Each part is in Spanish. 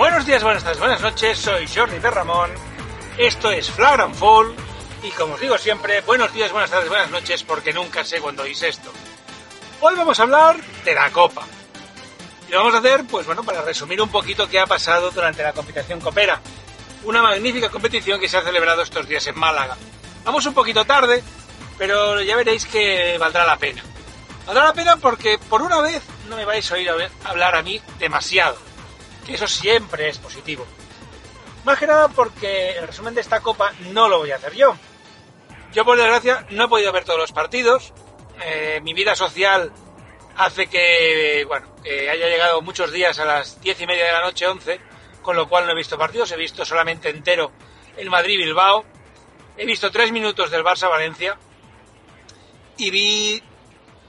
Buenos días, buenas tardes, buenas noches, soy Jordi de Ramón, esto es Flagrant Fall y como os digo siempre, buenos días, buenas tardes, buenas noches porque nunca sé cuándo oís esto. Hoy vamos a hablar de la Copa. Y lo vamos a hacer, pues bueno, para resumir un poquito qué ha pasado durante la competición Copera. Una magnífica competición que se ha celebrado estos días en Málaga. Vamos un poquito tarde, pero ya veréis que valdrá la pena. Valdrá la pena porque por una vez no me vais a oír hablar a mí demasiado, que eso siempre es positivo. Más que nada porque el resumen de esta copa no lo voy a hacer yo. Yo por desgracia no he podido ver todos los partidos. Eh, mi vida social hace que, bueno, que haya llegado muchos días a las diez y media de la noche, 11, con lo cual no he visto partidos, he visto solamente entero el Madrid-Bilbao, he visto tres minutos del Barça-Valencia y vi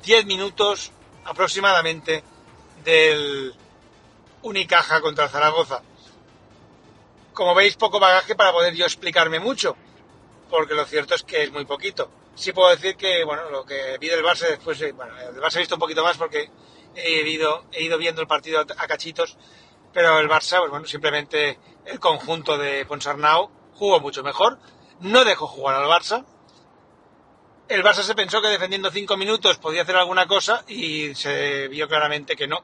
diez minutos aproximadamente del Unicaja contra Zaragoza. Como veis, poco bagaje para poder yo explicarme mucho, porque lo cierto es que es muy poquito. Sí puedo decir que, bueno, lo que vi del Barça después, eh, bueno, el Barça he visto un poquito más porque he ido, he ido viendo el partido a cachitos, pero el Barça, pues bueno, simplemente el conjunto de Ponsarnau jugó mucho mejor, no dejó jugar al Barça, el Barça se pensó que defendiendo cinco minutos podía hacer alguna cosa y se vio claramente que no.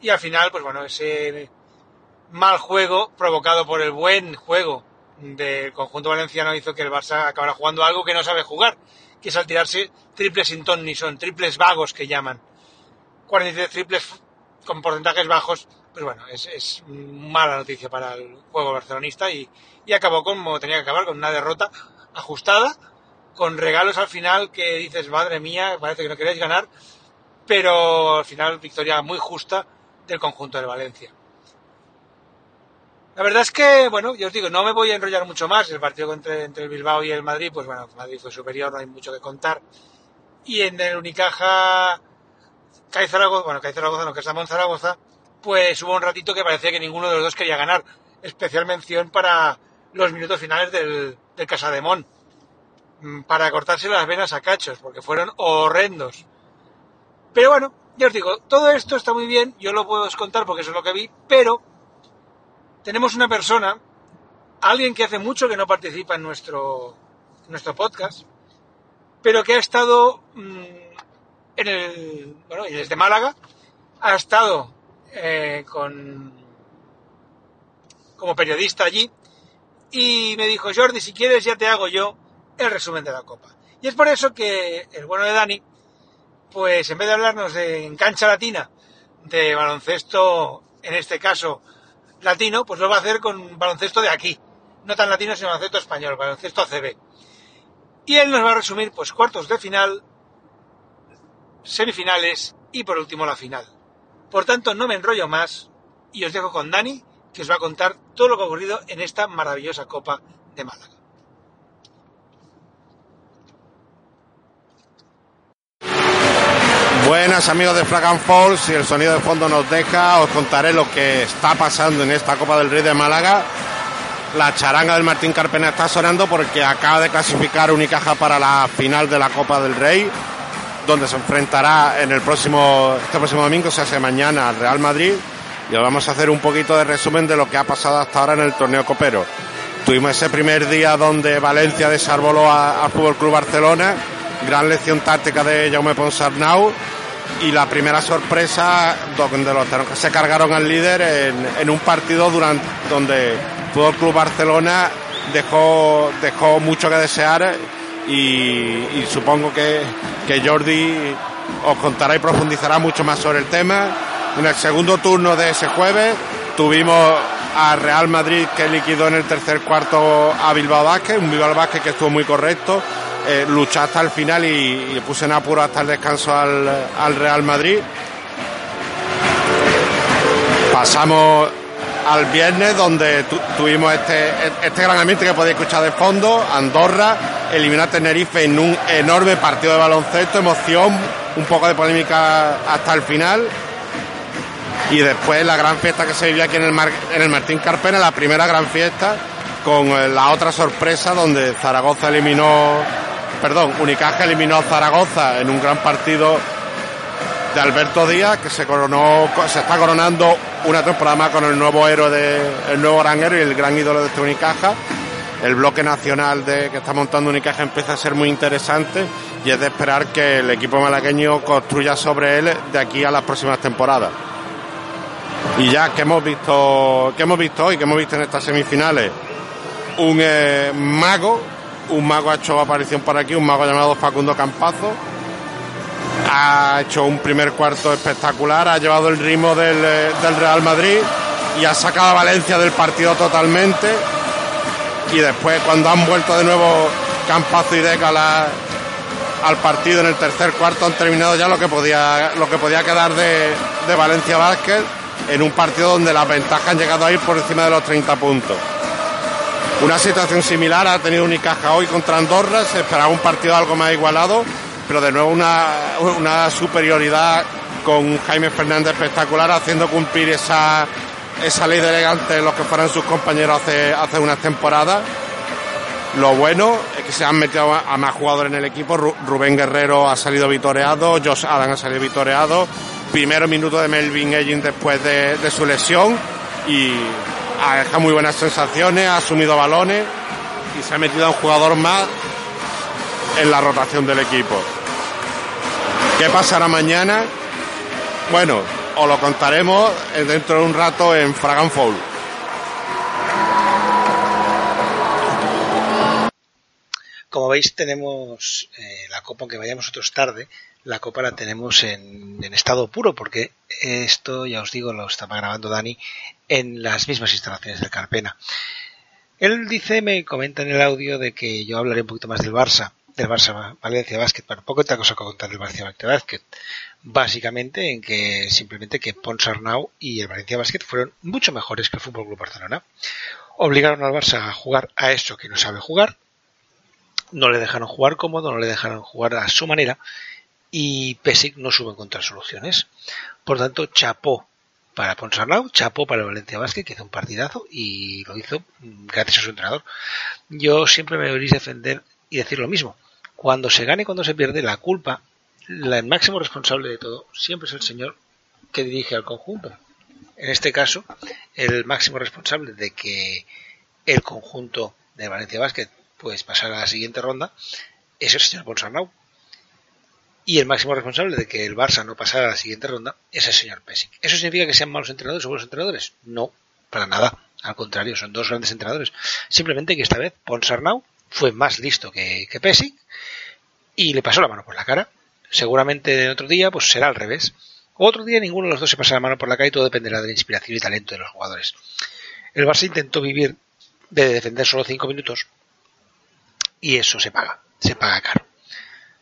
Y al final, pues bueno, ese mal juego provocado por el buen juego del conjunto valenciano hizo que el Barça acabara jugando algo que no sabe jugar, que es al tirarse triples sin ton ni son, triples vagos que llaman. 43 triples con porcentajes bajos, pues bueno, es, mala noticia para el juego barcelonista y, y acabó como tenía que acabar, con una derrota ajustada con regalos al final que dices, madre mía, parece que no queréis ganar, pero al final victoria muy justa del conjunto de Valencia. La verdad es que, bueno, yo os digo, no me voy a enrollar mucho más. El partido entre, entre el Bilbao y el Madrid, pues bueno, Madrid fue superior, no hay mucho que contar. Y en el Unicaja, Cae Zaragoza, bueno, Zaragoza, no, que es Zaragoza, pues hubo un ratito que parecía que ninguno de los dos quería ganar. Especial mención para los minutos finales del, del Casademón Mm, para cortarse las venas a cachos, porque fueron horrendos. Pero bueno, ya os digo, todo esto está muy bien, yo lo puedo contar porque eso es lo que vi, pero tenemos una persona, alguien que hace mucho que no participa en nuestro, nuestro podcast, pero que ha estado mm, en el, bueno, desde Málaga, ha estado eh, con, como periodista allí, y me dijo, Jordi, si quieres ya te hago yo el resumen de la Copa. Y es por eso que el bueno de Dani, pues en vez de hablarnos en cancha latina de baloncesto, en este caso latino, pues lo va a hacer con baloncesto de aquí. No tan latino, sino baloncesto español, baloncesto ACB. Y él nos va a resumir, pues, cuartos de final, semifinales y por último la final. Por tanto, no me enrollo más y os dejo con Dani, que os va a contar todo lo que ha ocurrido en esta maravillosa Copa de Málaga. Buenas amigos de Flag and Falls, si el sonido de fondo nos deja, os contaré lo que está pasando en esta Copa del Rey de Málaga. La charanga del Martín Carpena está sonando porque acaba de clasificar Unicaja para la final de la Copa del Rey, donde se enfrentará en el próximo, este próximo domingo, se hace mañana, al Real Madrid. Y os vamos a hacer un poquito de resumen de lo que ha pasado hasta ahora en el torneo copero. Tuvimos ese primer día donde Valencia desarboló al Fútbol Club Barcelona, gran lección táctica de Jaume Ponsarnau y la primera sorpresa donde los se cargaron al líder en, un partido durante donde Fútbol Club Barcelona dejó dejó mucho que desear y, supongo que, que, Jordi os contará y profundizará mucho más sobre el tema. En el segundo turno de ese jueves tuvimos a Real Madrid que liquidó en el tercer cuarto a Bilbao Vázquez, un Bilbao Vázquez que estuvo muy correcto, eh, luchar hasta el final y, puse en apuro hasta el descanso al, Real Madrid. Pasamos al viernes donde tuvimos este, este gran ambiente que podéis escuchar de fondo, Andorra, eliminó a Tenerife en un enorme partido de baloncesto, emoción, un poco de polémica hasta el final. Y después la gran fiesta que se vivía aquí en el, en el Martín Carpena, la primera gran fiesta, con eh, la otra sorpresa donde Zaragoza eliminó perdón, Unicaja eliminó a Zaragoza en un gran partido de Alberto Díaz, que se coronó, se está coronando una temporada más con el nuevo héroe, de, el nuevo gran héroe y el gran ídolo de este Unicaja. El bloque nacional de, que está montando Unicaja empieza a ser muy interesante y es de esperar que el equipo malagueño construya sobre él de aquí a las próximas temporadas. Y ya que hemos visto, que hemos visto hoy, que hemos visto en estas semifinales, un eh, mago, un mago ha hecho aparición por aquí, un mago llamado Facundo Campazo, ha hecho un primer cuarto espectacular, ha llevado el ritmo del, eh, del Real Madrid y ha sacado a Valencia del partido totalmente. Y después, cuando han vuelto de nuevo Campazo y Deca al partido en el tercer cuarto, han terminado ya lo que podía, lo que podía quedar de, de Valencia Vázquez en un partido donde las ventajas han llegado a ir por encima de los 30 puntos. Una situación similar ha tenido Unicaja hoy contra Andorra, se esperaba un partido algo más igualado, pero de nuevo una, superioridad con Jaime Fernández espectacular haciendo cumplir esa, esa ley de elegante de los que fueran sus compañeros hace, hace unas temporadas. Lo bueno es que se han metido a más jugadores en el equipo. Rubén Guerrero ha salido vitoreado, Josh Adam ha salido vitoreado. Primero minuto de Melvin Egin después de, de su lesión y ha dejado muy buenas sensaciones, ha asumido balones y se ha metido a un jugador más en la rotación del equipo. ¿Qué pasará mañana? Bueno, os lo contaremos dentro de un rato en Fragan Foul. Como veis, tenemos eh, la copa, aunque vayamos otros tarde, la copa la tenemos en, estado puro, porque esto, ya os digo, lo estaba grabando Dani en las mismas instalaciones del Carpena. Él dice, me comenta en el audio de que yo hablaré un poquito más del Barça del Barça Valencia Basket. Bueno, poco otra cosa que contar del Valencia Basket. Básicamente en que simplemente que Ponsarnau y el Valencia Basket fueron mucho mejores que el Fútbol Club Barcelona. Obligaron al Barça a jugar a eso que no sabe jugar. No le dejaron jugar cómodo, no le dejaron jugar a su manera y Pesic no supo encontrar soluciones. Por tanto, chapó para Ponsarnau, chapó para Valencia Basket, que hizo un partidazo y lo hizo gracias a su entrenador. Yo siempre me oiréis defender y decir lo mismo. Cuando se gane, cuando se pierde, la culpa, el máximo responsable de todo, siempre es el señor que dirige al conjunto. En este caso, el máximo responsable de que el conjunto de Valencia Basket pues pasara a la siguiente ronda es el señor Ponsarnau. Y el máximo responsable de que el Barça no pasara a la siguiente ronda es el señor Pesic. ¿Eso significa que sean malos entrenadores o buenos entrenadores? No, para nada. Al contrario, son dos grandes entrenadores. Simplemente que esta vez Ponsarnau fue más listo que, que Pesic y le pasó la mano por la cara. Seguramente en otro día pues será al revés. Otro día ninguno de los dos se pasa la mano por la cara y todo dependerá de la inspiración y talento de los jugadores. El Barça intentó vivir de defender solo cinco minutos y eso se paga, se paga caro.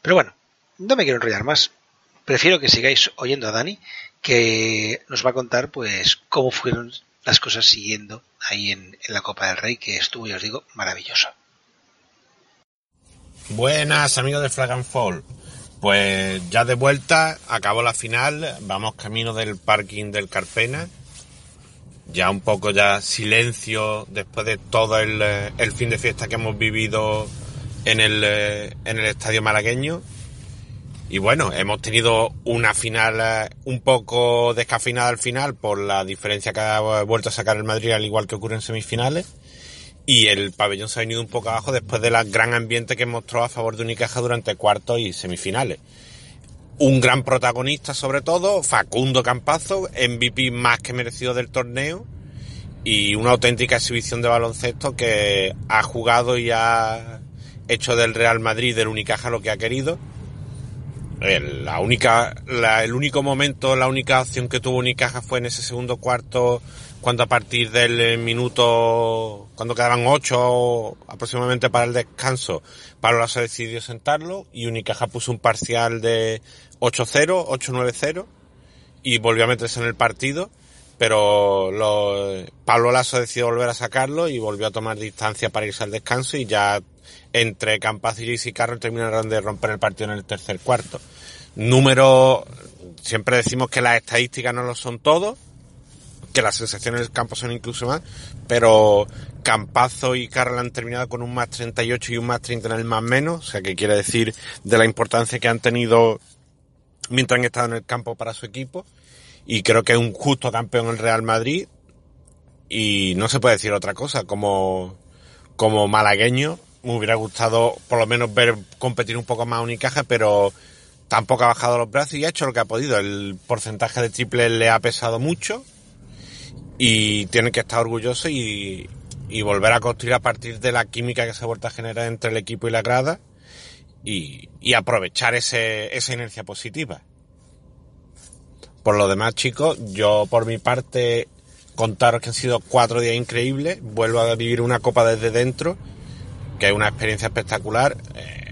Pero bueno, no me quiero enrollar más. Prefiero que sigáis oyendo a Dani, que nos va a contar pues cómo fueron las cosas siguiendo ahí en, en la Copa del Rey, que estuvo, ya os digo, maravillosa. Buenas amigos de Flag and Fall. Pues ya de vuelta, acabó la final, vamos camino del parking del Carpena. Ya un poco ya silencio después de todo el, eh, el fin de fiesta que hemos vivido en el, eh, en el estadio malagueño. Y bueno, hemos tenido una final eh, un poco descafinada al final por la diferencia que ha vuelto a sacar el Madrid al igual que ocurre en semifinales y el pabellón se ha venido un poco abajo después del gran ambiente que mostró a favor de Unicaja durante cuartos y semifinales. Un gran protagonista sobre todo, Facundo Campazo, MVP más que merecido del torneo y una auténtica exhibición de baloncesto que ha jugado y ha hecho del Real Madrid del Unicaja lo que ha querido. La única, el único momento, la única opción que tuvo Unicaja fue en ese segundo cuarto cuando a partir del eh, minuto, cuando quedaban ocho aproximadamente para el descanso, Pablo decidió sentarlo y Unicaja puso un parcial de 8-0, 8-9-0 y volvió a meterse en el partido, pero lo, Pablo Lasso decidió volver a sacarlo y volvió a tomar distancia para irse al descanso y ya entre Campaz y Carroll terminaron de romper el partido en el tercer cuarto. Número, siempre decimos que las estadísticas no lo son todo, que las sensaciones del campo son incluso más, pero Campazo y Carl han terminado con un más 38 y un más 30 en el más menos, o sea que quiere decir de la importancia que han tenido mientras han estado en el campo para su equipo. y creo que es un justo campeón el Real Madrid y no se puede decir otra cosa. Como, como malagueño me hubiera gustado por lo menos ver competir un poco más a Unicaja, pero tampoco ha bajado los brazos y ha hecho lo que ha podido. El porcentaje de triple le ha pesado mucho y tiene que estar orgulloso y, y volver a construir a partir de la química que se ha vuelto a generar entre el equipo y la grada y, y aprovechar ese, esa inercia positiva. Por lo demás, chicos, yo por mi parte contaros que han sido cuatro días increíbles. Vuelvo a vivir una copa desde dentro, que es una experiencia espectacular. Eh,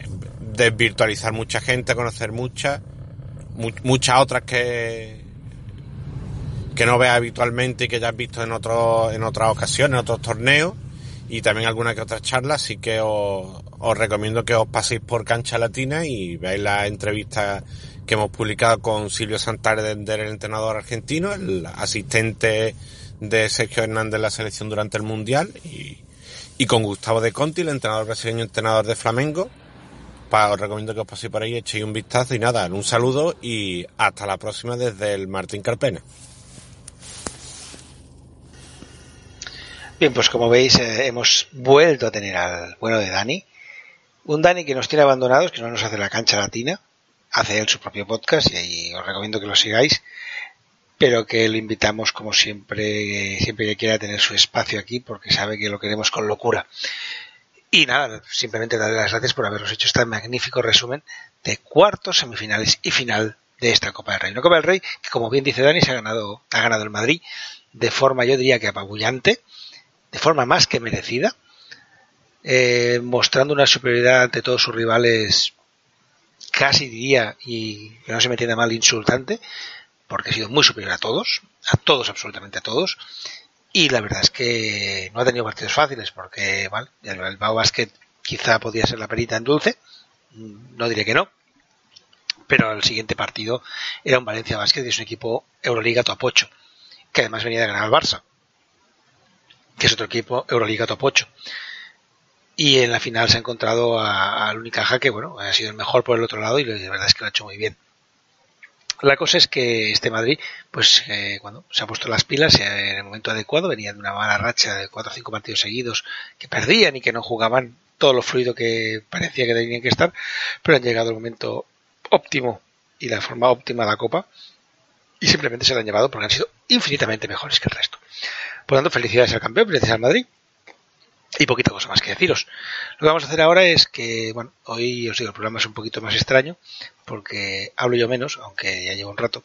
desvirtualizar mucha gente, conocer muchas, muchas otras que, que no veas habitualmente y que ya has visto en, otros en otras ocasiones, en otros torneos y también alguna que otra charla, así que os, recomiendo que os paséis por Cancha Latina y veáis la entrevista que hemos publicado con Silvio Santander, el entrenador argentino, el asistente de Sergio Hernández en la selección durante el Mundial y, y con Gustavo de Conti, el entrenador brasileño, entrenador de Flamengo. Pa, os recomiendo que os paséis por ahí, echéis un vistazo y nada, un saludo y hasta la próxima desde el Martín Carpena. Bien, pues como veis, eh, hemos vuelto a tener al bueno de Dani. Un Dani que nos tiene abandonados, que no nos hace la cancha latina, hace él su propio podcast y ahí os recomiendo que lo sigáis, pero que lo invitamos como siempre, siempre que quiera tener su espacio aquí porque sabe que lo queremos con locura. Y nada, simplemente darle las gracias por habernos hecho este magnífico resumen de cuartos, semifinales y final de esta Copa del Rey. Una Copa del Rey que, como bien dice Dani, se ha ganado, ha ganado el Madrid de forma, yo diría que apabullante de forma más que merecida, eh, mostrando una superioridad ante todos sus rivales, casi diría, y que no se me entienda mal, insultante, porque ha sido muy superior a todos, a todos, absolutamente a todos, y la verdad es que no ha tenido partidos fáciles, porque vale, el Bao Basket quizá podía ser la perita en dulce, no diré que no, pero el siguiente partido era un Valencia Basket, que es un equipo Euroliga top 8, que además venía de ganar al Barça que es otro equipo, Euroliga Top 8. Y en la final se ha encontrado al Unicaja que, bueno, ha sido el mejor por el otro lado y la verdad es que lo ha hecho muy bien. La cosa es que este Madrid, pues eh, cuando se ha puesto las pilas eh, en el momento adecuado, venía de una mala racha de cuatro o cinco partidos seguidos que perdían y que no jugaban todo lo fluido que parecía que tenían que estar, pero han llegado el momento óptimo y la forma óptima de la Copa y simplemente se la han llevado porque han sido infinitamente mejores que el resto. Por lo tanto, felicidades al campeón, felicidades al Madrid. Y poquita cosa más que deciros. Lo que vamos a hacer ahora es que, bueno, hoy os digo, el programa es un poquito más extraño, porque hablo yo menos, aunque ya llevo un rato.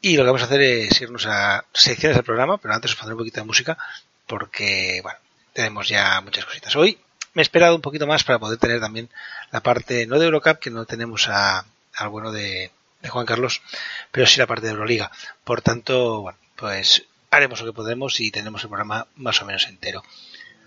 Y lo que vamos a hacer es irnos a secciones del programa, pero antes os pondré un poquito de música, porque, bueno, tenemos ya muchas cositas. Hoy me he esperado un poquito más para poder tener también la parte, no de Eurocup, que no tenemos a, al bueno de, Juan Carlos, pero sí la parte de Euroliga. Por tanto, bueno, pues haremos lo que podemos y tenemos el programa más o menos entero.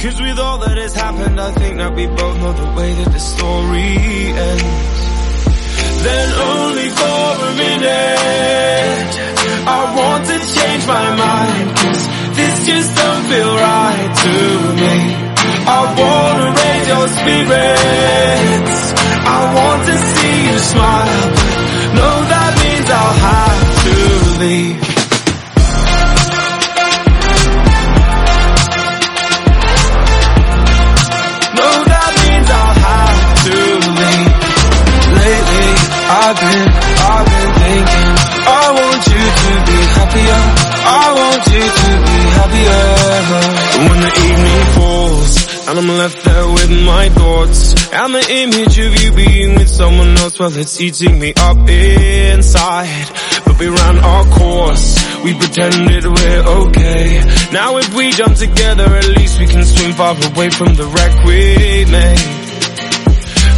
Cause with all that has happened, I think that we both know the way that the story ends. Then only for a minute, I want to change my mind. Cause this just don't feel right to me. I wanna raise your spirits. I want to see you smile. No, that means I'll have to leave. I've been, I've been thinking I want you to be happier. I want you to be happier. When the evening falls And I'm left there with my thoughts And the image of you being with someone else Well it's eating me up inside. But we ran our course We pretended we're okay. Now if we jump together At least we can swim far away from the wreck we made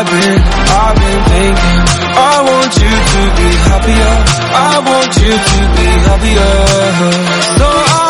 I've been, I've been thinking. I want you to be happier. I want you to be happier. So I'll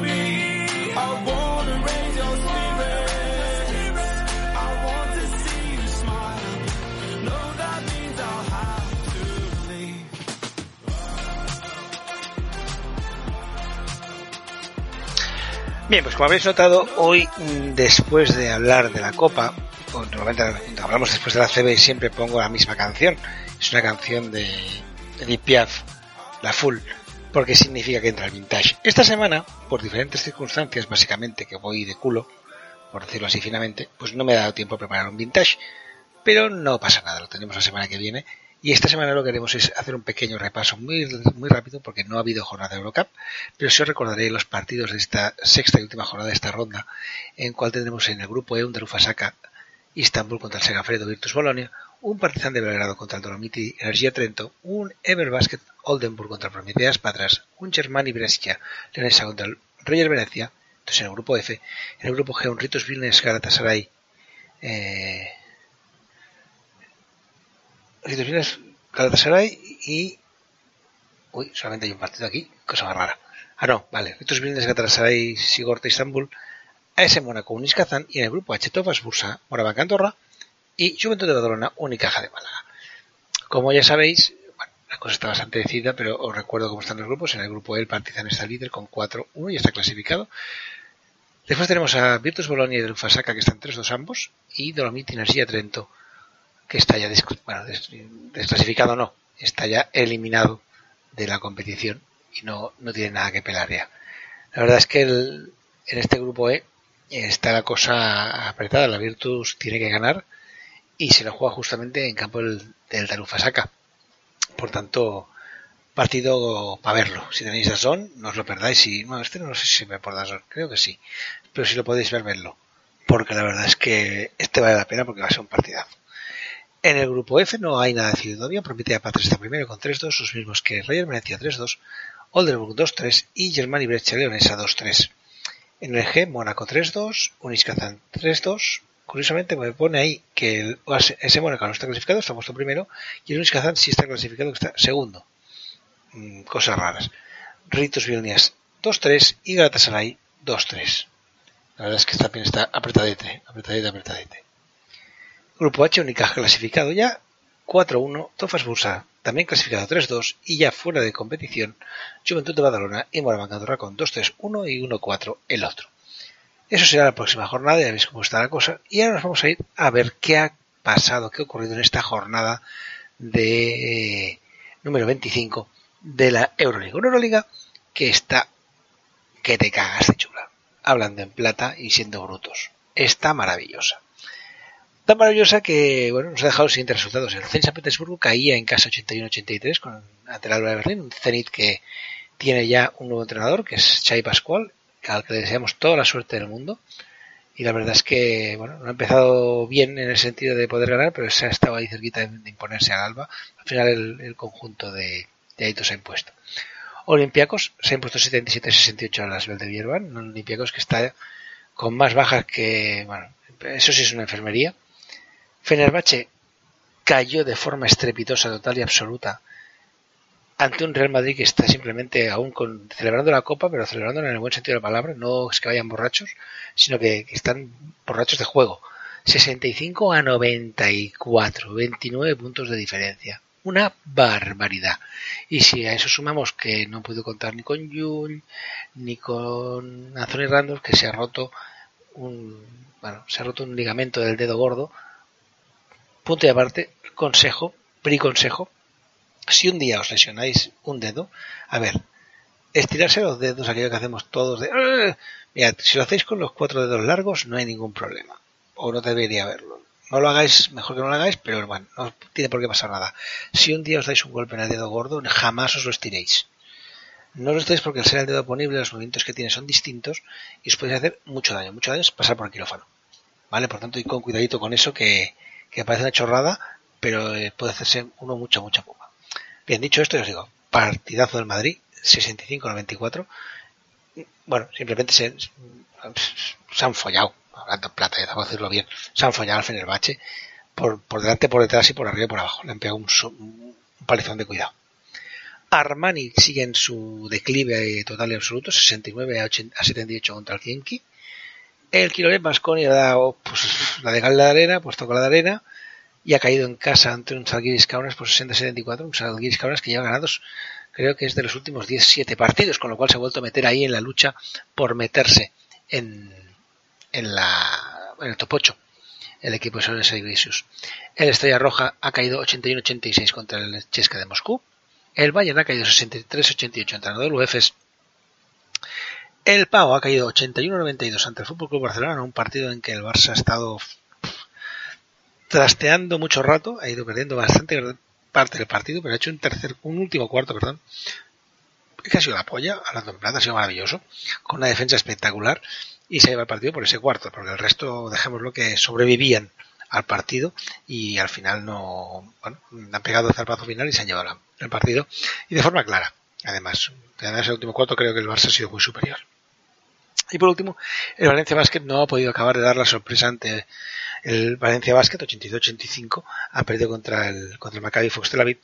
me. Bien, pues como habéis notado, hoy, mm, después de hablar de la Copa, o normalmente hablamos después de la CB siempre pongo la misma canción. Es una canción de Edith Piaf, la full, porque significa que entra el vintage. Esta semana, por diferentes circunstancias, básicamente que voy de culo, por decirlo así finamente, pues no me ha dado tiempo a preparar un vintage. Pero no pasa nada, lo tenemos la semana que viene. Y esta semana lo que haremos es hacer un pequeño repaso muy, muy rápido porque no ha habido jornada de Eurocup, pero sí os recordaré los partidos de esta sexta y última jornada de esta ronda, en cual tendremos en el grupo E un Darufasaka Istanbul contra el Segafredo Virtus Bolonia, un Partizan de Belgrado contra el Dolomiti Energía Trento, un Everbasket Oldenburg contra Prometeas Patras, un Germani Brescia Leonesa contra el Roger Venecia, entonces en el grupo F, en el grupo G un Ritus Vilnius Galatasaray eh, Ritus Vilnius Galatasaray y uy, solamente hay un partido aquí, cosa más rara. Ah, no, vale. Ritus Vilnius Galatasaray Sigorta Istanbul AS Mónaco, Unis Kazán y en el grupo H Tofas Bursa, Morabanc Andorra y Juventud de Badalona, Unicaja de Málaga. Como ya sabéis, bueno, la cosa está bastante decidida, pero os recuerdo cómo están los grupos. En el grupo E el Partizan está líder con 4-1 y está clasificado. Después tenemos a Virtus Bolonia y del Fasaka que están 3-2 ambos y Dolomiti Energía Trento que está ya bueno, des desclasificado no, está ya eliminado de la competición y no, no tiene nada que pelar ya. La verdad es que el, en este grupo E está la cosa apretada. La Virtus tiene que ganar y se lo juega justamente en campo del, del Darufasaka. Por tanto, partido para verlo. Si tenéis Dazón, no os lo perdáis. Y, bueno, este no sé si me por Dazón, creo que sí. Pero si lo podéis ver, verlo. Porque la verdad es que este vale la pena porque va a ser un partidazo. En el grupo F no hay nada decidido todavía. Prometea Patria está primero con 3-2, los mismos que Roger Venecia 3-2, Oldenburg 2-3 y Germani Breccia Leonesa 2-3. En el G, Mónaco 3-2, Uniskazan 3-2. Curiosamente me pone ahí que ese Mónaco no está clasificado, está puesto primero, y el Uniskazan sí está clasificado, está segundo. Mm, cosas raras. Ritos Vilnius 2-3 y Galatasaray 2-3. La verdad es que también está apretadete, apretadete, apretadete. Grupo H, Unicaja clasificado ya 4-1, Tofas Bursa también clasificado 3-2 y ya fuera de competición, Juventud de Badalona y Moraván con 2-3-1 y 1-4 el otro. Eso será la próxima jornada, ya veis cómo está la cosa. Y ahora nos vamos a ir a ver qué ha pasado, qué ha ocurrido en esta jornada de eh, número 25 de la Euroliga. Una Euroliga que está que te cagas de chula. Hablando en plata y siendo brutos. Está maravillosa tan maravillosa que bueno, nos ha dejado los siguientes resultados. El Zenit San Petersburgo caía en casa 81-83 con ante el Alba de Berlín, un Zenit que tiene ya un nuevo entrenador, que es Chai Pascual, al que le deseamos toda la suerte del mundo. Y la verdad es que bueno, no ha empezado bien en el sentido de poder ganar, pero se ha estado ahí cerquita de imponerse al Alba. Al final el, el conjunto de, de Aito se ha impuesto. Olympiacos se ha impuesto 77-68 a las Valdebierban, un Olympiacos que está con más bajas que, bueno, eso sí es una enfermería. Fenerbahce cayó de forma estrepitosa, total y absoluta ante un Real Madrid que está simplemente aún con, celebrando la Copa, pero celebrando en el buen sentido de la palabra, no es que vayan borrachos, sino que, están borrachos de juego. 65 a 94, 29 puntos de diferencia. Una barbaridad. Y si a eso sumamos que no puedo contar ni con Jul, ni con Anthony Randolph, que se ha roto un, bueno, se ha roto un ligamento del dedo gordo. Punto y aparte, consejo, pri-consejo, si un día os lesionáis un dedo, a ver, estirarse los dedos, aquello que hacemos todos de... Mirad, si lo hacéis con los cuatro dedos largos, no hay ningún problema. O no debería haberlo. No lo hagáis, mejor que no lo hagáis, pero bueno, no tiene por qué pasar nada. Si un día os dais un golpe en el dedo gordo, jamás os lo estiréis. No lo estiréis porque al ser el dedo ponible, los movimientos que tiene son distintos y os podéis hacer mucho daño. Mucho daño es pasar por el quirófano. ¿Vale? Por tanto, y con cuidadito con eso que, que parece una chorrada, pero eh, puede hacerse uno mucha, mucha puma. Bien, dicho esto, os digo, partidazo del Madrid, 65-94. Bueno, simplemente se, han follado, hablando en plata, ya tengo que decirlo bien, se han follado al Fenerbahce por, por delante, por detrás y por arriba y por abajo. Le han pegado un, un palizón de cuidado. Armani sigue en su declive total y absoluto, 69 a, 80, a 78 contra el Kienki. El Quirolet Masconi ha dado pues, la de Gal de Arena, pues toca la de Arena y ha caído en casa ante un Salguiris Kaunas por 60-74, un Salguiris Kaunas que lleva ganados creo que es de los últimos 17 partidos, con lo cual se ha vuelto a meter ahí en la lucha por meterse en, en, la, en el top 8 el equipo de Soles Iglesias. El Estrella Roja ha caído 81-86 contra el Chesca de Moscú. El Bayern ha caído 63-88 ante el Efes. El Pau ha caído 81-92 ante el Fútbol Club Barcelona, un partido en que el Barça ha estado trasteando mucho rato, ha ido perdiendo bastante parte del partido, pero ha hecho un tercer, un último cuarto, perdón, que ha sido la polla, hablando en plata, ha sido maravilloso, con una defensa espectacular, y se lleva el partido por ese cuarto, porque el resto, dejémoslo, que sobrevivían al partido y al final no, bueno, han pegado el zarpazo final y se han llevado el partido, y de forma clara. Además, además el último cuarto creo que el Barça ha sido muy superior. Y por último, el Valencia Basket no ha podido acabar de dar la sorpresa ante el Valencia Basket 82-85 ha perdido contra el contra el Maccabi Fox Tel Aviv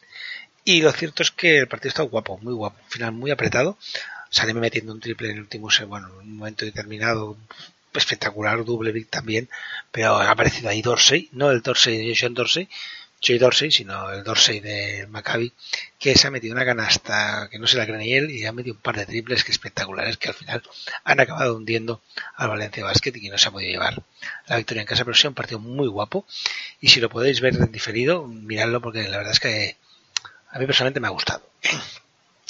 y lo cierto es que el partido está guapo, muy guapo, final muy apretado. Sale metiendo un triple en el último, bueno, en un momento determinado espectacular, doble big también, pero ha aparecido ahí Dorsey, no el Dorsey John Dorsey, Joy Dorsey, sino el Dorsey de Maccabi, que se ha metido una canasta que no se la cree ni él y ha metido un par de triples que espectaculares que al final han acabado hundiendo al Valencia Basket y que no se ha podido llevar la victoria en casa, pero sí un partido muy guapo y si lo podéis ver diferido, miradlo porque la verdad es que a mí personalmente me ha gustado.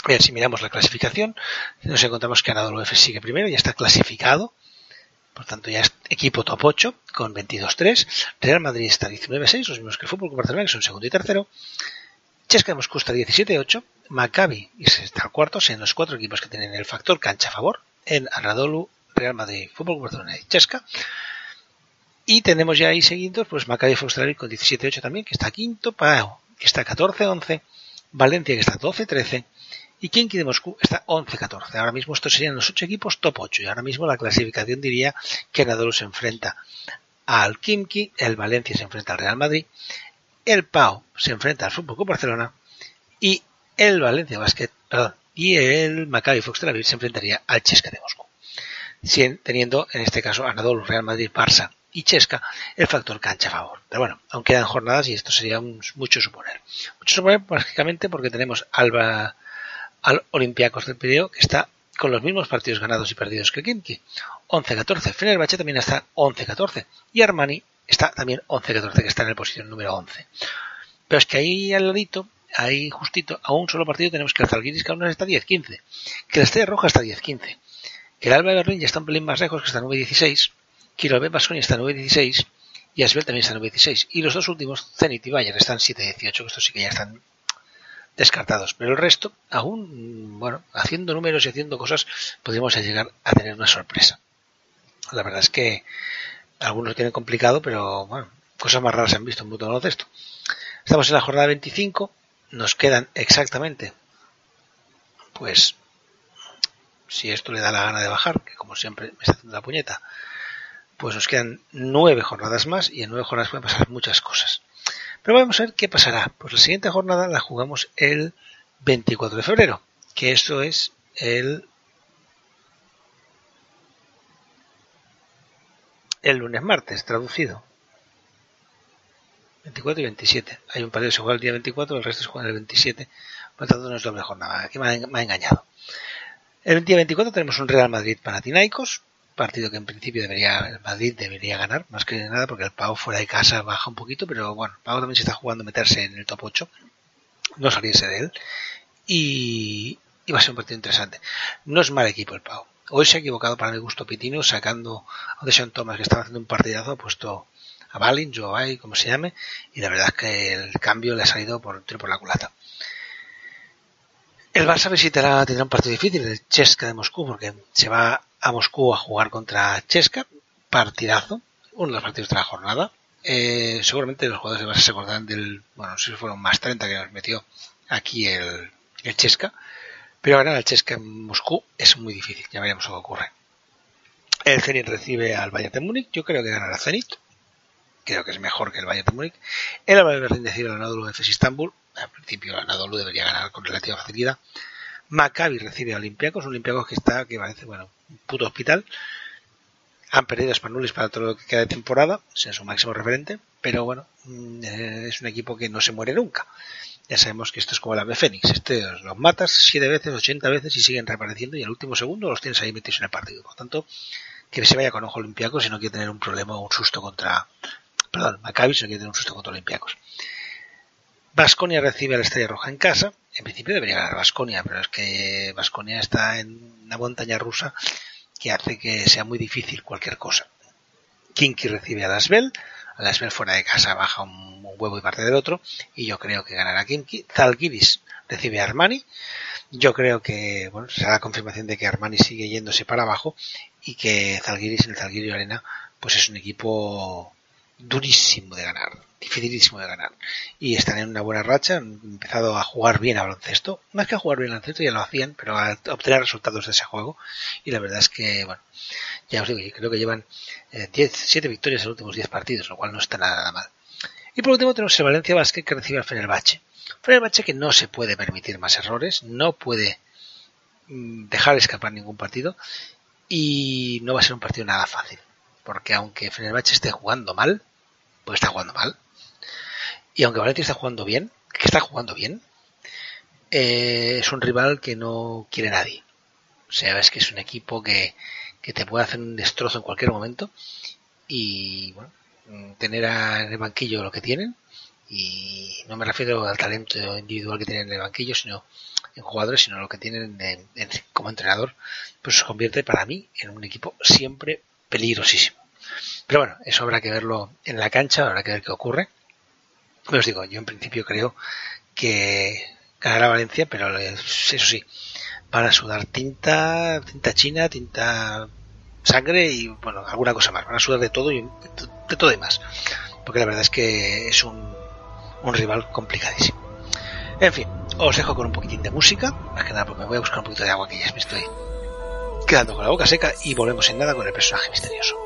Bien, si miramos la clasificación, nos encontramos que Anadolu F sigue primero, ya está clasificado por tanto, ya es equipo top 8 con 22-3. Real Madrid está 19-6, los mismos que el Fútbol con Barcelona, que son segundo y tercero. Chesca de Moscú está 17-8. Maccabi está el cuarto, en los cuatro equipos que tienen el factor cancha a favor. En Anadolu, Real Madrid, Fútbol Barcelona y Chesca. Y tenemos ya ahí seguidos, pues Maccabi Foxtrot con 17-8 también, que está quinto. Pau, que está 14-11. Valencia, que está 12-13 y Kinky de Moscú está 11-14. Ahora mismo estos serían los 8 equipos top 8 y ahora mismo la clasificación diría que Anadolu se enfrenta al Kimki, el Valencia se enfrenta al Real Madrid, el Pau se enfrenta al Fútbol Club Barcelona y el Valencia Basket, perdón, y el Maccabi Fox Tel Aviv se enfrentaría al Chesca de Moscú. Teniendo en este caso Anadolu, Real Madrid, Barça y Chesca el factor cancha a favor. Pero bueno, aún quedan jornadas y esto sería mucho suponer. Mucho suponer prácticamente porque tenemos Alba al Olympiacos del Pireo, que está con los mismos partidos ganados y perdidos que Kimki. 11-14. Fenerbahce también está 11-14. Y Armani está también 11-14, que está en la posición número 11. Pero es que ahí al ladito, ahí justito, a un solo partido tenemos que el Zalgiris Kaunas está 10-15. Que la Estrella Roja está 10-15. Que el Alba de Berlín ya está un pelín más lejos, que está 9-16. Que el Basconia está 9-16. Y Asbel también está 9-16. Y los dos últimos, Zenit y Bayern, están 7-18, que estos sí que ya están descartados. Pero el resto, aún, bueno, haciendo números y haciendo cosas, podríamos llegar a tener una sorpresa. La verdad es que algunos tienen complicado, pero bueno, cosas más raras se han visto en mundo esto Estamos en la jornada 25, nos quedan exactamente, pues, si esto le da la gana de bajar, que como siempre me está haciendo la puñeta, pues nos quedan nueve jornadas más y en nueve jornadas pueden pasar muchas cosas. Pero vamos a ver qué pasará. Pues la siguiente jornada la jugamos el 24 de febrero, que eso es el el lunes martes, traducido. 24 y 27. Hay un partido que se el día 24, el resto se juega el 27. Por lo tanto, no es doble jornada. Aquí me ha engañado. El día 24 tenemos un Real Madrid Panathinaikos, partido que en principio debería el Madrid debería ganar, más que nada porque el Pau fuera de casa baja un poquito, pero bueno, el Pau también se está jugando meterse en el top 8, no salirse de él, y, y va a ser un partido interesante. No es mal equipo el Pau. Hoy se ha equivocado para mi gusto Pitino sacando a Desean Thomas que estaba haciendo un partidazo, ha puesto a Balin, Joe como se llame, y la verdad es que el cambio le ha salido por, por la culata. El Barça visitará, tendrá un partido difícil, el Chesca de Moscú, porque se va a Moscú a jugar contra Chesca, partidazo, uno de los partidos de la jornada. Eh, seguramente los jugadores de Barça se acordarán del, bueno, no sé si fueron más 30 que nos metió aquí el, el pero ganar al Chesca en Moscú es muy difícil, ya veremos lo que ocurre. El Zenit recibe al Bayern de Múnich, yo creo que ganará Zenit, creo que es mejor que el Bayern de Múnich. El Alba de Berlín recibe al Anadolu FC Istanbul, al principio Anadolu debería ganar con relativa facilidad. Maccabi recibe a Olympiacos, Olympiacos que está, que parece, bueno, un puto hospital. Han perdido a Spanulis para todo lo que queda de temporada, es su máximo referente, pero bueno, mm, eh, es un equipo que no se muere nunca. Ya sabemos que esto es como el ave fénix, este los matas siete veces, ochenta veces y siguen reapareciendo y al último segundo los tienes ahí metidos en el partido. Por tanto, que se vaya con ojo Olympiacos si no quiere tener un problema o un susto contra, perdón, Maccabi si no quiere tener un susto contra Olympiacos. Vasconia recibe a la Estrella Roja en casa. En principio debería ganar Vasconia, pero es que Vasconia está en una montaña rusa que hace que sea muy difícil cualquier cosa. Kinky recibe a Lasbel. A Lasbel fuera de casa baja un, huevo y parte del otro. Y yo creo que ganará Kinky. Zalgiris recibe a Armani. Yo creo que bueno, será la confirmación de que Armani sigue yéndose para abajo y que Zalgiris en el Zalgiris Arena pues es un equipo durísimo de ganar, dificilísimo de ganar. Y están en una buena racha, han empezado a jugar bien a baloncesto. Más que a jugar bien al baloncesto ya lo hacían, pero a obtener resultados de ese juego. Y la verdad es que, bueno, ya os digo, creo que llevan 10, eh, 7 victorias en los últimos 10 partidos, lo cual no está nada, mal. Y por último tenemos el Valencia Basket que recibe al Fenerbahce. Fenerbahce que no se puede permitir más errores, no puede mm, dejar escapar ningún partido y no va a ser un partido nada fácil porque aunque Fenerbahce esté jugando mal, pues está jugando mal, y aunque Valencia está jugando bien, que está jugando bien, eh, es un rival que no quiere nadie. O sea, es que es un equipo que, que te puede hacer un destrozo en cualquier momento y bueno, tener en el banquillo lo que tienen y no me refiero al talento individual que tienen en el banquillo, sino en jugadores, sino lo que tienen como entrenador, pues se convierte para mí en un equipo siempre peligrosísimo. Pero bueno, eso habrá que verlo en la cancha, habrá que ver qué ocurre. Os digo, yo en principio creo que ganará Valencia, pero eso sí, van a sudar tinta, tinta china, tinta sangre y bueno, alguna cosa más. Van a sudar de todo y de todo y más. Porque la verdad es que es un, un rival complicadísimo. En fin, os dejo con un poquitín de música, más que nada porque me voy a buscar un poquito de agua que ya me estoy quedando con la boca seca y volvemos en nada con el personaje misterioso.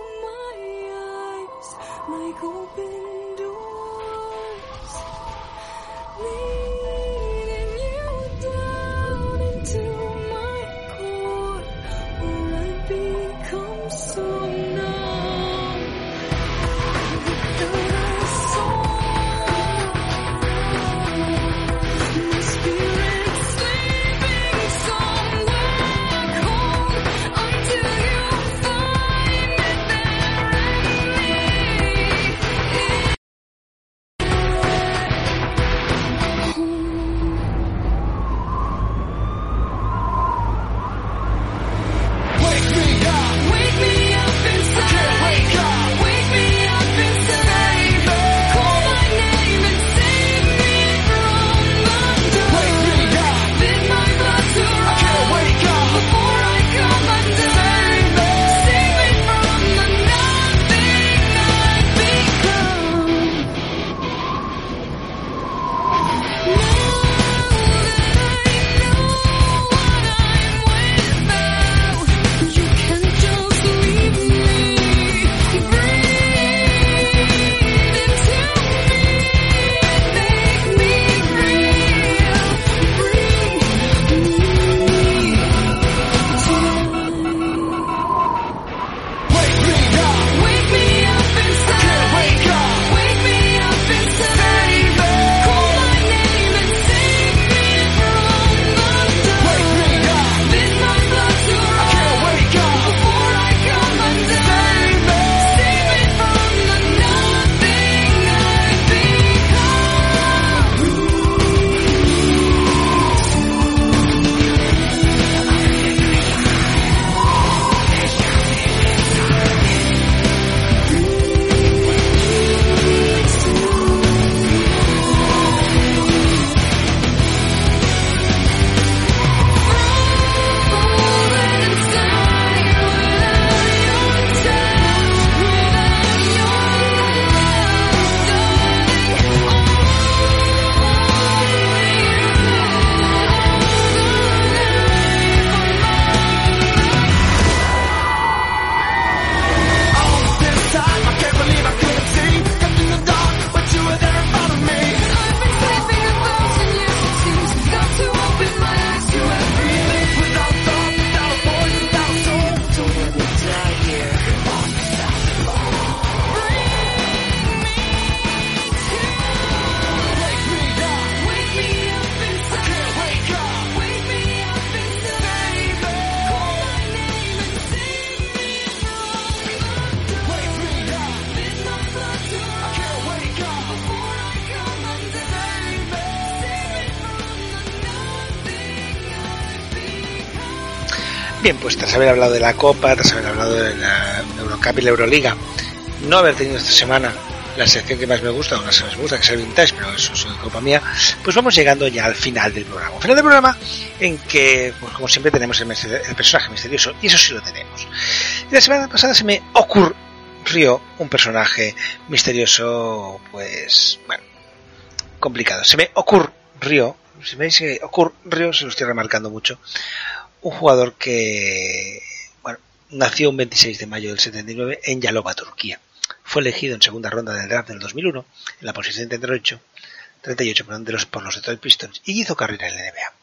Pues tras haber hablado de la Copa, tras haber hablado de la Eurocup y la Euroliga, no haber tenido esta semana la sección que más me gusta, o más me gusta, que es el Vintage, pero eso es culpa mía, pues vamos llegando ya al final del programa. final del programa en que, pues como siempre, tenemos el, el personaje misterioso, y eso sí lo tenemos. Y la semana pasada se me ocurrió un personaje misterioso, pues, bueno, complicado. Se me ocurrió, si me dice ocurrió, se lo estoy remarcando mucho, un jugador que, bueno, nació un 26 de mayo del 79 en Yalova, Turquía fue elegido en segunda ronda del draft del 2001 en la posición 38, 38 de los, por los Detroit Pistons y hizo carrera en la NBA,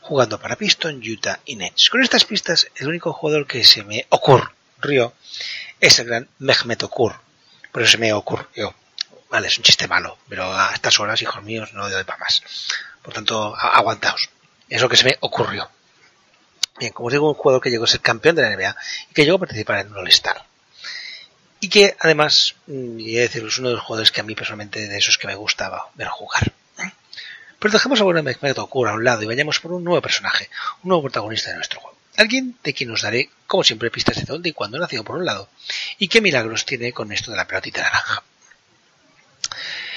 jugando para Pistons, Utah y Nets. Con estas pistas, el único jugador que se me ocurrió es el gran Mehmet Okur. Por eso se me ocurrió. Vale, es un chiste malo, pero a estas horas, hijos míos, no doy para más. Por tanto, aguantaos. Es lo que se me ocurrió. Bien, como os digo, un jugador que llegó a ser campeón de la NBA y que llegó a participar en un All-Star y que además, mm, y he es uno de los jugadores que a mí personalmente de esos que me gustaba ver jugar. Pero dejemos a Mehmet Okur a un lado y vayamos por un nuevo personaje, un nuevo protagonista de nuestro juego. Alguien de quien nos daré, como siempre, pistas de dónde y cuándo nació por un lado, y qué milagros tiene con esto de la pelotita naranja.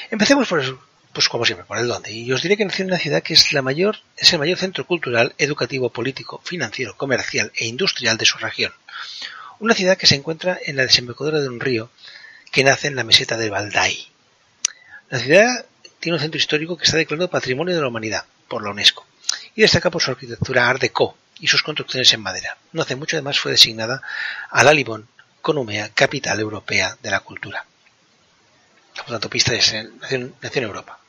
Empecemos por, pues como siempre, por el dónde. Y os diré que nació en una ciudad que es la mayor, es el mayor centro cultural, educativo, político, financiero, comercial e industrial de su región una ciudad que se encuentra en la desembocadura de un río que nace en la meseta de Valdai. La ciudad tiene un centro histórico que está declarado Patrimonio de la Humanidad por la UNESCO y destaca por su arquitectura Art Deco y sus construcciones en madera. No hace mucho además fue designada a Dalibón con Umea, capital europea de la cultura. Por tanto, pista de nación, nación Europa.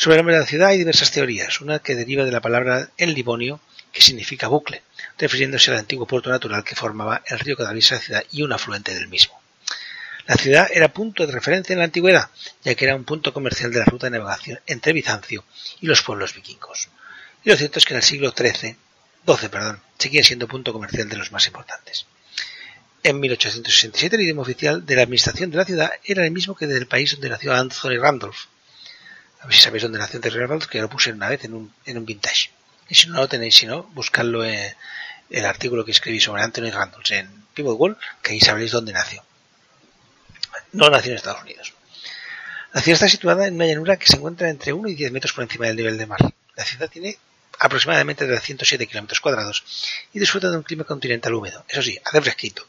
Sobre la ciudad hay diversas teorías. Una que deriva de la palabra en Livonio, que significa bucle, refiriéndose al antiguo puerto natural que formaba el río que atraviesa la ciudad y un afluente del mismo. La ciudad era punto de referencia en la antigüedad, ya que era un punto comercial de la ruta de navegación entre Bizancio y los pueblos vikingos. Y lo cierto es que en el siglo XIII, XII, perdón, seguía siendo punto comercial de los más importantes. En 1867 el idioma oficial de la administración de la ciudad era el mismo que del país donde nació Anthony Randolph. A ver si sabéis dónde nació Anthony Randolph, que lo puse una vez en un, en un vintage. Y si no lo tenéis, si no, buscadlo en, el artículo que escribí sobre Anthony Randolph en World, que ahí sabréis dónde nació. No nació en Estados Unidos. La ciudad está situada en una llanura que se encuentra entre 1 y 10 metros por encima del nivel del mar. La ciudad tiene aproximadamente 307 kilómetros cuadrados y disfruta de un clima continental húmedo. Eso sí, hace fresquito.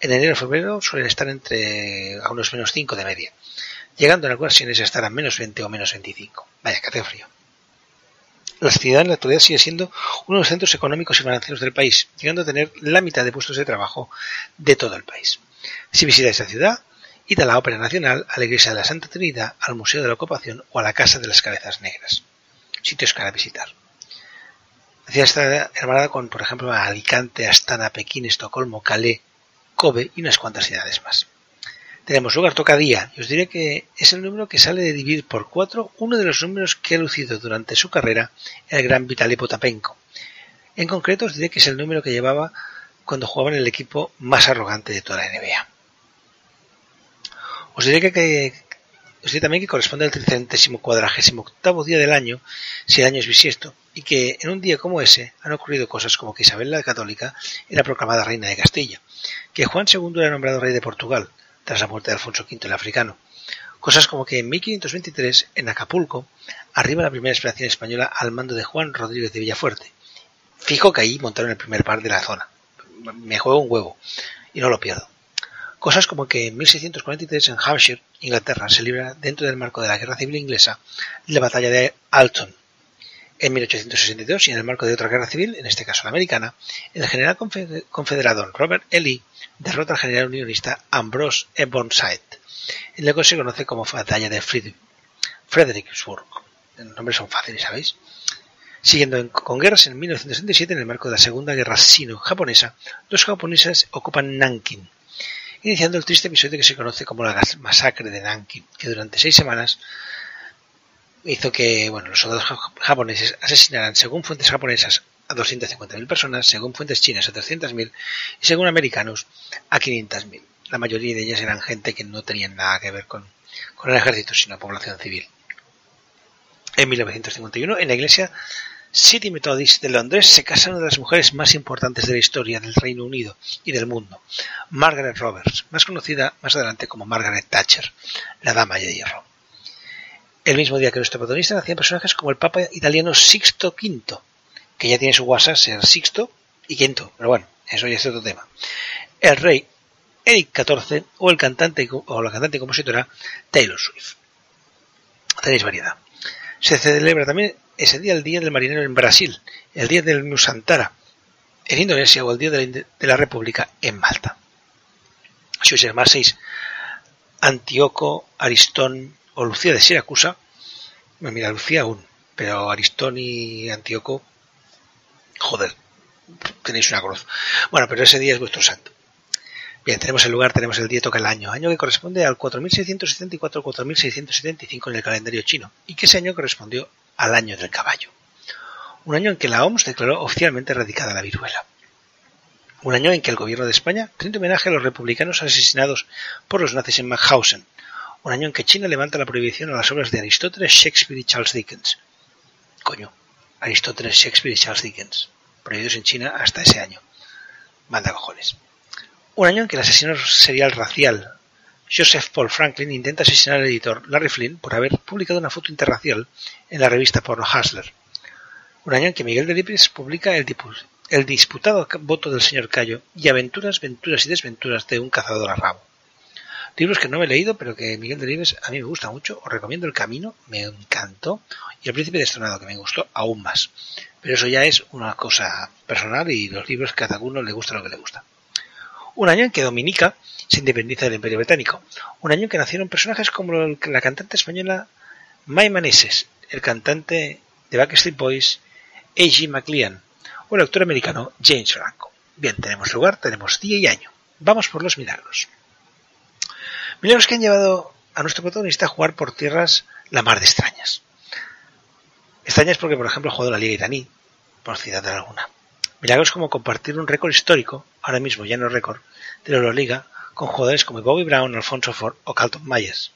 En enero y febrero suelen estar entre a unos menos 5 de media, llegando en algunas ocasiones a estar a menos 20 o menos 25. Vaya, que hace frío. La ciudad en la actualidad sigue siendo uno de los centros económicos y financieros del país, llegando a tener la mitad de puestos de trabajo de todo el país. Si visitáis la ciudad, id a la Ópera Nacional, a la Iglesia de la Santa Trinidad, al Museo de la Ocupación o a la Casa de las Cabezas Negras. Sitios para visitar. La ciudad está hermanada con, por ejemplo, Alicante, Astana, Pekín, Estocolmo, Calais, Kobe y unas cuantas ciudades más tenemos lugar tocadía y os diré que es el número que sale de dividir por 4 uno de los números que ha lucido durante su carrera el gran Vitaly Potapenko. En concreto os diré que es el número que llevaba cuando jugaba en el equipo más arrogante de toda la NBA. Os diré que, os diré también que corresponde al tricentésimo cuadragésimo octavo día del año, si el año es bisiesto, y que en un día como ese han ocurrido cosas como que Isabel la Católica era proclamada reina de Castilla, que Juan II era nombrado rey de Portugal, tras la muerte de Alfonso V el africano. Cosas como que en 1523, en Acapulco, arriba la primera expedición española al mando de Juan Rodríguez de Villafuerte. Fijo que ahí montaron el primer par de la zona. Me juego un huevo y no lo pierdo. Cosas como que en 1643 en Hampshire, Inglaterra, se libra dentro del marco de la Guerra Civil Inglesa la batalla de Alton. En 1862 y en el marco de otra guerra civil, en este caso la americana, el general confederado Robert E. Lee derrota al general unionista Ambrose E. Burnside, en lo que se conoce como Batalla de Fredericksburg. Los nombres son fáciles, ¿sabéis? Siguiendo con guerras en 1967, en el marco de la Segunda Guerra Sino-Japonesa, los japoneses ocupan Nanking, iniciando el triste episodio que se conoce como la masacre de Nanking, que durante seis semanas hizo que bueno, los soldados japoneses asesinaran, según fuentes japonesas, a 250.000 personas, según fuentes chinas a 300.000 y según americanos a 500.000. La mayoría de ellas eran gente que no tenían nada que ver con, con el ejército, sino población civil. En 1951, en la iglesia City Methodist de Londres se casa una de las mujeres más importantes de la historia del Reino Unido y del mundo, Margaret Roberts, más conocida más adelante como Margaret Thatcher, la Dama de Hierro. El mismo día que nuestro protagonista nacían personajes como el Papa italiano Sixto V, que ya tiene su WhatsApp ser Sixto y Quinto, pero bueno, eso ya es otro tema. El rey Eric XIV o el cantante o la cantante y compositora Taylor Swift. Tenéis variedad. Se celebra también ese día el Día del Marinero en Brasil, el Día del Nusantara en Indonesia o el Día de la, República en Malta. Si os llamaseis Antíoco, Aristón o Lucía de Siracusa, bueno, mira, Lucía aún, pero Aristón y Antíoco, joder, tenéis una cruz. Bueno, pero ese día es vuestro santo. Bien, tenemos el lugar, tenemos el día, toca el año. Año que corresponde al 4674-4675 en el calendario chino. Y que ese año correspondió al año del caballo. Un año en que la OMS declaró oficialmente erradicada la viruela. Un año en que el gobierno de España rinde homenaje a los republicanos asesinados por los nazis en Mauthausen. Un año en que China levanta la prohibición a las obras de Aristóteles, Shakespeare y Charles Dickens. Coño, Aristóteles, Shakespeare y Charles Dickens. Prohibidos en China hasta ese año. Manda cojones. Un año en que el asesino serial racial Joseph Paul Franklin intenta asesinar al editor Larry Flynn por haber publicado una foto interracial en la revista porno Hustler. Un año en que Miguel Delibes publica el, el disputado voto del señor Cayo y Aventuras, Venturas y Desventuras de un cazador a rabo. Libros que no me he leído, pero que Miguel Delibes a mí me gusta mucho. Os recomiendo El Camino, me encantó. Y El Príncipe Destronado, que me gustó aún más. Pero eso ya es una cosa personal y los libros cada uno le gusta lo que le gusta. Un año en que Dominica se independiza del Imperio Británico. Un año en que nacieron personajes como la cantante española May el cantante de Backstreet Boys A.G. McLean o el actor americano James Franco. Bien, tenemos lugar, tenemos día y año. Vamos por los milagros. Milagros que han llevado a nuestro protagonista a jugar por tierras la mar de extrañas. Extrañas porque, por ejemplo, ha jugado la Liga Iraní, por ciudad de alguna. Milagros como compartir un récord histórico, ahora mismo ya no récord, de la Euroliga con jugadores como Bobby Brown, Alfonso Ford o Carlton Myers.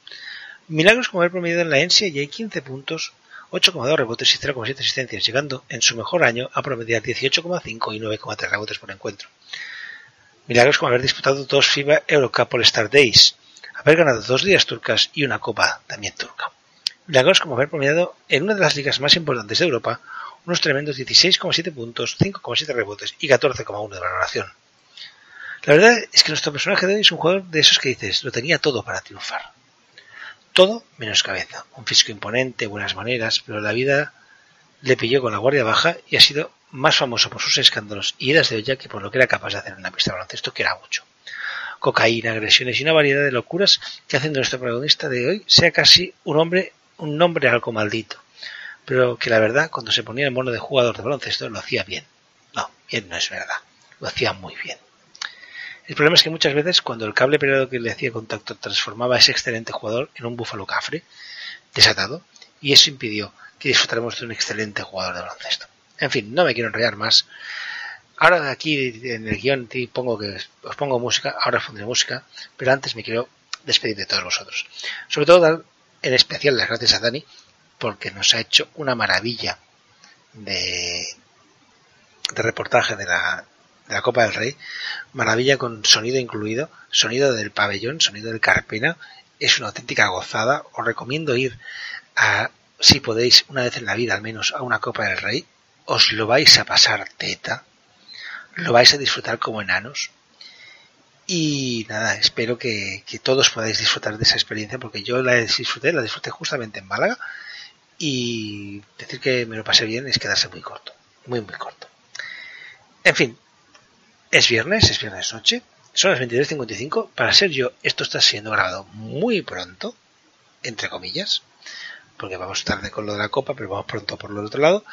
Milagros como haber promediado en la NCAA 15 puntos, 8,2 rebotes y 0,7 asistencias, llegando en su mejor año a promediar 18,5 y 9,3 rebotes por encuentro. Milagros como haber disputado dos FIBA Eurocup All-Star Days, haber ganado dos días turcas y una copa también turca. Milagros como haber promediado en una de las ligas más importantes de Europa unos tremendos 16,7 puntos, 5,7 rebotes y 14,1 de valoración. La verdad es que nuestro personaje de hoy es un jugador de esos que dices, lo tenía todo para triunfar. Todo menos cabeza. Un físico imponente, buenas maneras, pero la vida le pilló con la guardia baja y ha sido más famoso por sus escándalos y idas de olla que por lo que era capaz de hacer en una pista de baloncesto, que era mucho. Cocaína, agresiones y una variedad de locuras que hacen de nuestro protagonista de hoy sea casi un hombre, un nombre algo maldito pero que la verdad, cuando se ponía el mono de jugador de baloncesto, lo hacía bien. No, bien no es verdad, lo hacía muy bien. El problema es que muchas veces, cuando el cable pelado que le hacía contacto transformaba a ese excelente jugador en un búfalo cafre, desatado, y eso impidió que disfrutáramos de un excelente jugador de baloncesto. En fin, no me quiero enrollar más. Ahora de aquí en el guion pongo que os pongo música, ahora os pondré música, pero antes me quiero despedir de todos vosotros. Sobre todo dar en especial las gracias a Dani, porque nos ha hecho una maravilla de, de reportaje de la, de la Copa del Rey, maravilla con sonido incluido, sonido del pabellón, sonido del Carpena, es una auténtica gozada, os recomiendo ir a, si podéis, una vez en la vida al menos, a una Copa del Rey, os lo vais a pasar teta, lo vais a disfrutar como enanos, y nada, espero que, que todos podáis disfrutar de esa experiencia, porque yo la disfruté, la disfruté justamente en Málaga, y decir que me lo pasé bien es quedarse muy corto, muy muy corto. En fin, es viernes, es viernes noche, son las 22.55, para ser yo esto está siendo grabado muy pronto, entre comillas, porque vamos tarde con lo de la copa, pero vamos pronto por lo otro lado.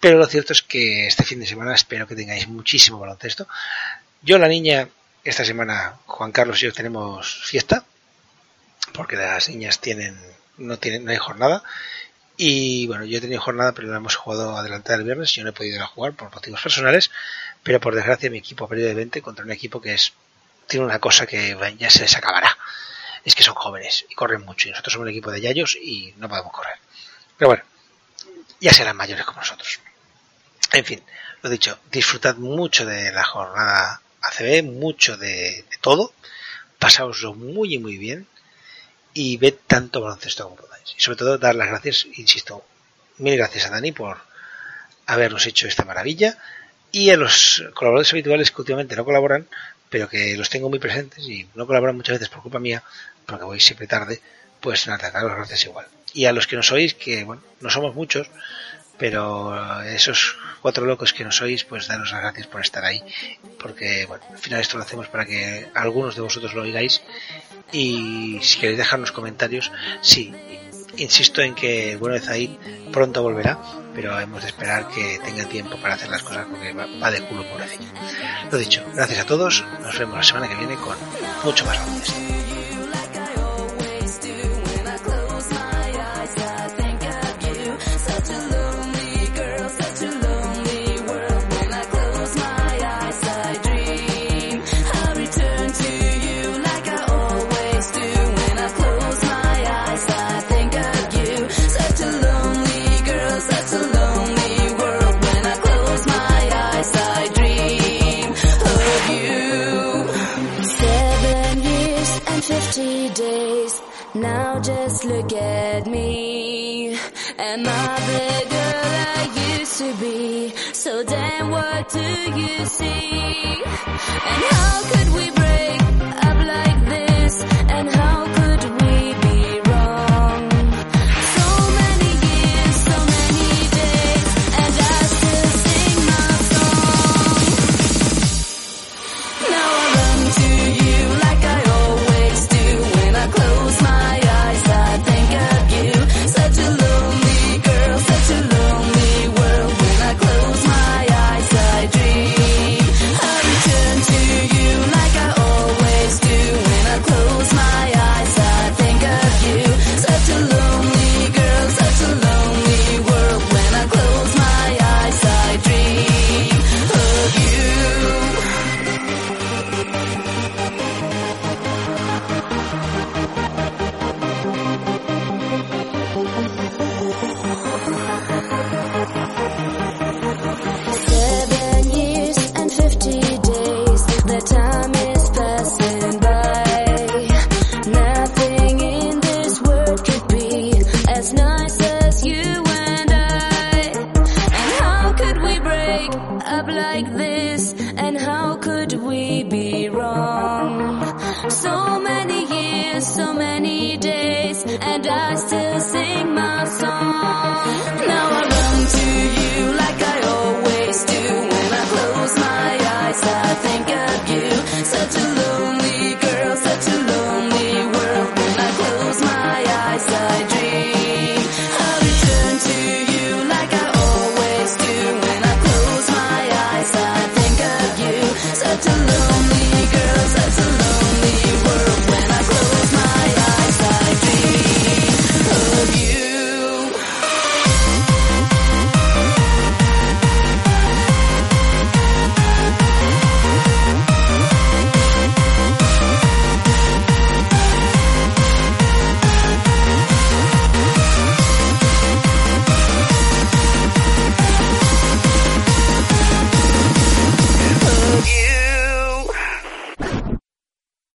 Pero lo cierto es que este fin de semana espero que tengáis muchísimo baloncesto. Yo, la niña, esta semana, Juan Carlos y yo tenemos fiesta, porque las niñas tienen, no tienen, no hay jornada, y bueno, yo he tenido jornada, pero la hemos jugado adelantada el viernes. Yo no he podido ir a jugar por motivos personales, pero por desgracia mi equipo ha perdido de 20 contra un equipo que es tiene una cosa que ya se les acabará. Es que son jóvenes y corren mucho. Y nosotros somos un equipo de yayos y no podemos correr. Pero bueno, ya serán mayores como nosotros. En fin, lo dicho, disfrutad mucho de la jornada ACB, mucho de, todo, pasaoslo muy muy bien y ved tanto baloncesto como podáis. Y sobre todo dar las gracias, insisto, mil gracias a Dani por habernos hecho esta maravilla y a los colaboradores habituales que últimamente no colaboran, pero que los tengo muy presentes y no colaboran muchas veces por culpa mía, porque voy siempre tarde, pues nada, daros gracias igual. Y a los que nos oís, que bueno, no somos muchos, pero esos cuatro locos que nos oís, pues daros las gracias por estar ahí, porque bueno, al final esto lo hacemos para que algunos de vosotros lo oigáis y si queréis dejarnos comentarios, sí, insisto en que el bueno de Zaid pronto volverá, pero hemos de esperar que tenga tiempo para hacer las cosas porque va, de culo pobrecillo. Lo dicho, gracias a todos, nos vemos la semana que viene con mucho más baloncesto. To be? So then what do you see? And how could we